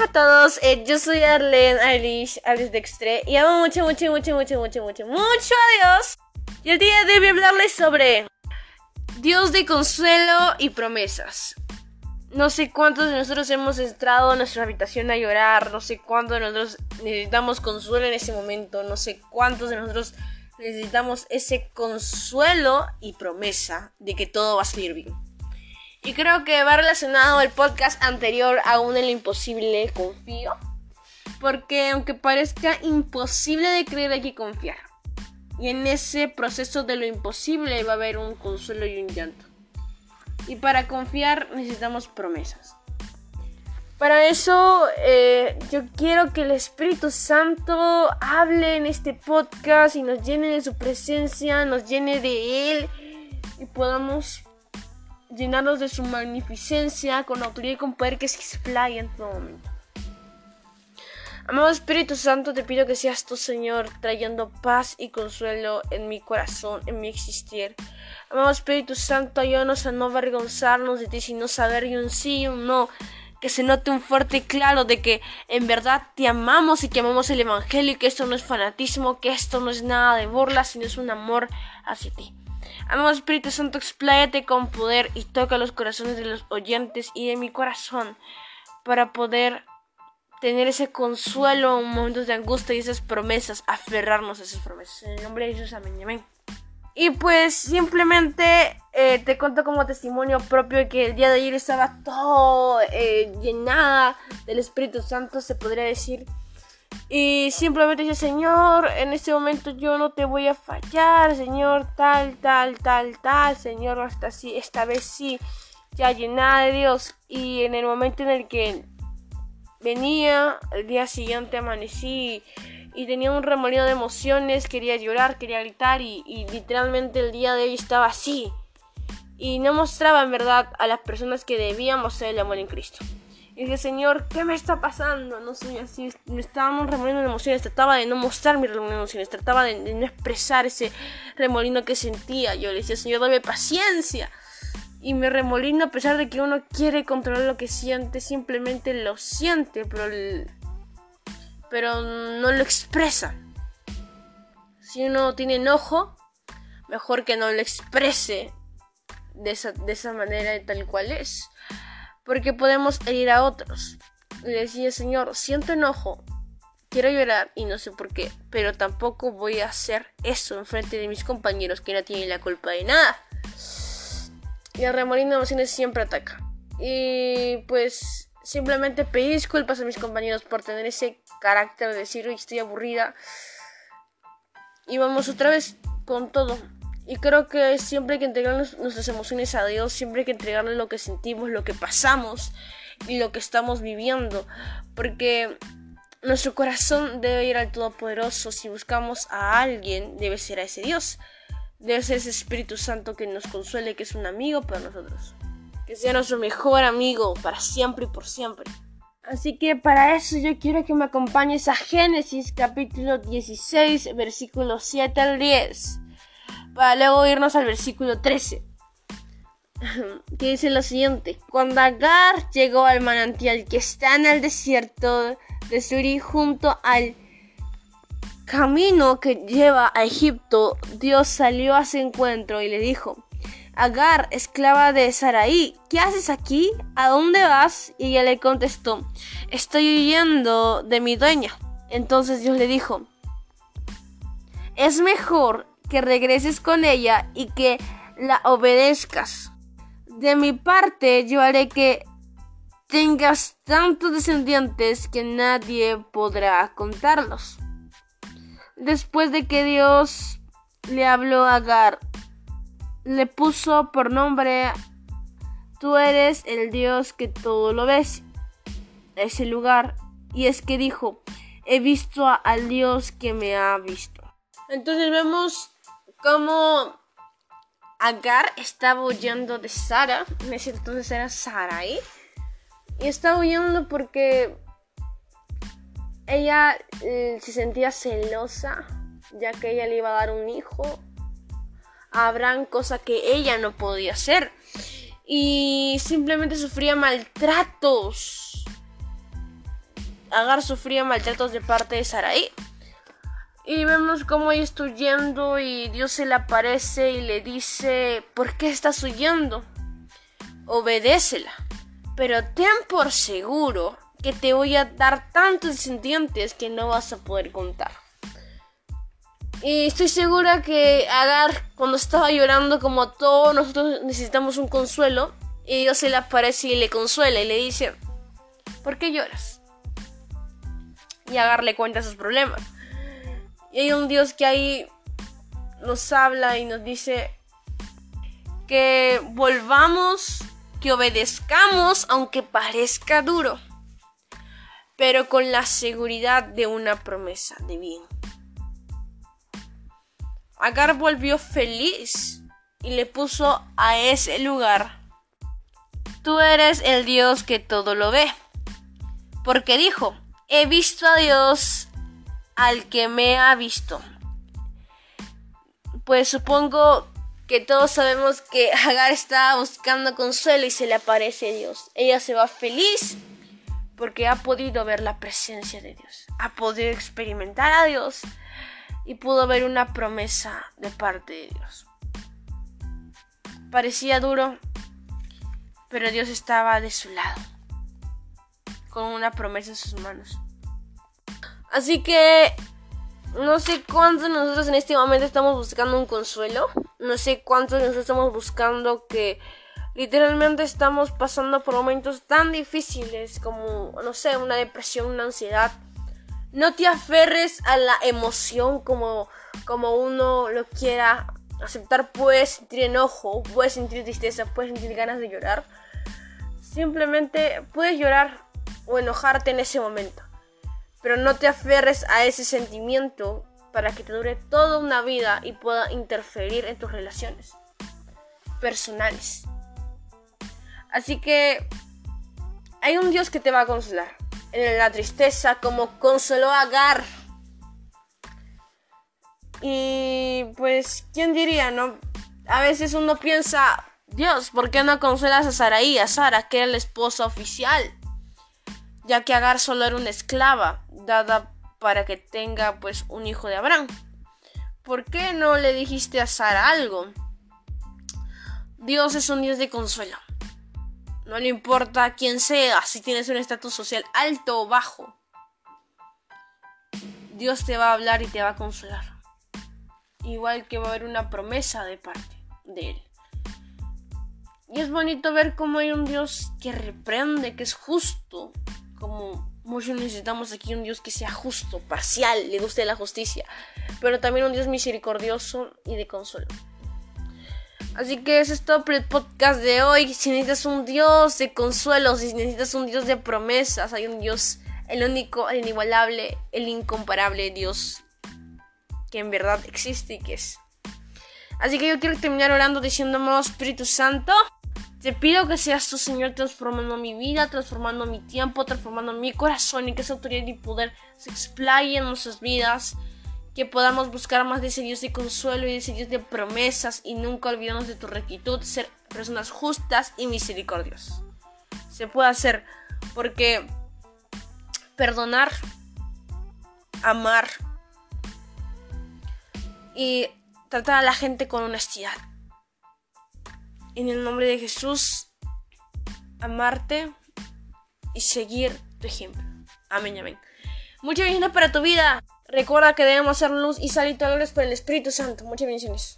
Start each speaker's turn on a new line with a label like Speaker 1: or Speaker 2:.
Speaker 1: a todos, eh, yo soy Arlene Alice, Alice Dextre y amo mucho, mucho, mucho, mucho, mucho, mucho, mucho a Dios. Y el día de hoy voy a hablarles sobre Dios de consuelo y promesas. No sé cuántos de nosotros hemos entrado a nuestra habitación a llorar, no sé cuántos de nosotros necesitamos consuelo en ese momento, no sé cuántos de nosotros necesitamos ese consuelo y promesa de que todo va a salir bien. Y creo que va relacionado el podcast anterior aún en lo imposible, confío. Porque aunque parezca imposible de creer, hay que confiar. Y en ese proceso de lo imposible va a haber un consuelo y un llanto. Y para confiar necesitamos promesas. Para eso eh, yo quiero que el Espíritu Santo hable en este podcast y nos llene de su presencia, nos llene de Él y podamos llenarnos de su magnificencia con autoridad y con poder que se explaya en todo momento. Amado Espíritu Santo, te pido que seas tu Señor, trayendo paz y consuelo en mi corazón, en mi existir. Amado Espíritu Santo, ayúdanos a no avergonzarnos de ti, sino saber y un sí y un no. Que se note un fuerte claro de que en verdad te amamos y que amamos el Evangelio y que esto no es fanatismo, que esto no es nada de burla, sino es un amor hacia ti. Amado Espíritu Santo, expláyate con poder y toca los corazones de los oyentes y de mi corazón para poder tener ese consuelo en momentos de angustia y esas promesas, aferrarnos a esas promesas. En el nombre de Jesús, amén, amén. Y pues simplemente eh, te cuento como testimonio propio que el día de ayer estaba todo eh, llenada del Espíritu Santo, se podría decir. Y simplemente dice, Señor, en este momento yo no te voy a fallar, Señor, tal, tal, tal, tal, Señor, hasta así, esta vez sí, ya llenada de Dios. Y en el momento en el que venía, el día siguiente amanecí y, tenía un remolino de emociones, quería llorar, quería gritar y, y literalmente el día de hoy estaba así. Y no mostraba en verdad a las personas que debíamos ser el amor en Cristo. Y dije, Señor, ¿qué me está pasando? No sé, así me estaban remoliendo de emociones. Trataba de no mostrar mi remolino de emociones. Trataba de, no expresar ese remolino que sentía. Yo le decía, Señor, dame paciencia. Y me remolino a pesar de que uno quiere controlar lo que siente. Simplemente lo siente, pero, pero no lo expresa. Si uno tiene enojo, mejor que no lo exprese de esa, de esa manera tal cual es porque podemos herir a otros. Le decía, Señor, siento enojo, quiero llorar y no sé por qué, pero tampoco voy a hacer eso en frente de mis compañeros que no tienen la culpa de nada. Y el remolino de emociones siempre ataca. Y pues simplemente pedí disculpas a mis compañeros por tener ese carácter de decir, estoy aburrida. Y vamos otra vez con todo. Y creo que siempre hay que entregar nuestras emociones a Dios, siempre hay que entregarle lo que sentimos, lo que pasamos y lo que estamos viviendo. Porque nuestro corazón debe ir al Todopoderoso. Si buscamos a alguien, debe ser a ese Dios. Debe ser ese Espíritu Santo que nos consuele, que es un amigo para nosotros. Que sea nuestro mejor amigo para siempre y por siempre. Así que para eso yo quiero que me acompañes a Génesis capítulo 16, versículo 7 al 10 para luego irnos al versículo 13, que dice lo siguiente. Cuando Agar llegó al manantial que está en el desierto de Suri junto al camino que lleva a Egipto, Dios salió a su encuentro y le dijo, Agar, esclava de Saraí, ¿qué haces aquí? ¿A dónde vas? Y ella le contestó, estoy huyendo de mi dueña. Entonces Dios le dijo, es mejor que regreses con ella y que la obedezcas. De mi parte, yo haré que tengas tantos descendientes que nadie podrá contarlos. Después de que Dios le habló a Agar, le puso por nombre, tú eres el Dios que todo lo ves. Ese lugar, y es que dijo, he visto al Dios que me ha visto. Entonces vemos como Agar estaba huyendo de Sara, entonces era Sarai, y estaba huyendo porque ella eh, se sentía celosa, ya que ella le iba a dar un hijo. A Abraham, cosa que ella no podía hacer, y simplemente sufría maltratos. Agar sufría maltratos de parte de Sarai. Y vemos cómo ella está huyendo y Dios se le aparece y le dice, ¿por qué estás huyendo? Obedécela. Pero ten por seguro que te voy a dar tantos descendientes que no vas a poder contar. Y estoy segura que Agar, cuando estaba llorando como todos nosotros necesitamos un consuelo, y Dios se le aparece y le consuela y le dice, ¿por qué lloras? Y Agar le cuenta sus problemas. Y hay un Dios que ahí nos habla y nos dice que volvamos, que obedezcamos aunque parezca duro, pero con la seguridad de una promesa de bien. Agar volvió feliz y le puso a ese lugar. Tú eres el Dios que todo lo ve. Porque dijo, he visto a Dios al que me ha visto. Pues supongo que todos sabemos que Agar estaba buscando consuelo y se le aparece Dios. Ella se va feliz porque ha podido ver la presencia de Dios, ha podido experimentar a Dios y pudo ver una promesa de parte de Dios. Parecía duro, pero Dios estaba de su lado, con una promesa en sus manos. Así que no sé cuántos de nosotros en este momento estamos buscando un consuelo. No sé cuántos de nosotros estamos buscando que literalmente estamos pasando por momentos tan difíciles como, no sé, una depresión, una ansiedad. No te aferres a la emoción como, como uno lo quiera aceptar. Puedes sentir enojo, puedes sentir tristeza, puedes sentir ganas de llorar. Simplemente puedes llorar o enojarte en ese momento. Pero no te aferres a ese sentimiento para que te dure toda una vida y pueda interferir en tus relaciones personales. Así que hay un Dios que te va a consolar en la tristeza como consoló a Agar. Y pues, ¿quién diría, no? A veces uno piensa, Dios, ¿por qué no consuelas a Saraí, a Sara, que era la esposa oficial? Ya que Agar solo era una esclava dada para que tenga pues un hijo de Abraham. ¿Por qué no le dijiste a Sara algo? Dios es un Dios de consuelo. No le importa quién sea, si tienes un estatus social alto o bajo. Dios te va a hablar y te va a consolar. Igual que va a haber una promesa de parte de Él. Y es bonito ver cómo hay un Dios que reprende, que es justo, como muchos necesitamos aquí un Dios que sea justo, parcial, le guste la justicia, pero también un Dios misericordioso y de consuelo. Así que eso es todo el podcast de hoy. Si necesitas un Dios de consuelo, si necesitas un Dios de promesas, hay un Dios, el único, el inigualable, el incomparable Dios que en verdad existe y que es. Así que yo quiero terminar orando diciéndome, Espíritu Santo, te pido que seas tu Señor transformando mi vida, transformando mi tiempo, transformando mi corazón y que esa autoridad y poder se explaye en nuestras vidas. Que podamos buscar más de ese Dios de consuelo y de ese Dios de promesas y nunca olvidarnos de tu rectitud, ser personas justas y misericordiosas. Se puede hacer porque perdonar, amar y tratar a la gente con honestidad en el nombre de Jesús, amarte y seguir tu ejemplo. Amén, amén. Muchas bendiciones para tu vida. Recuerda que debemos hacer luz y salir todos por el Espíritu Santo. Muchas bendiciones.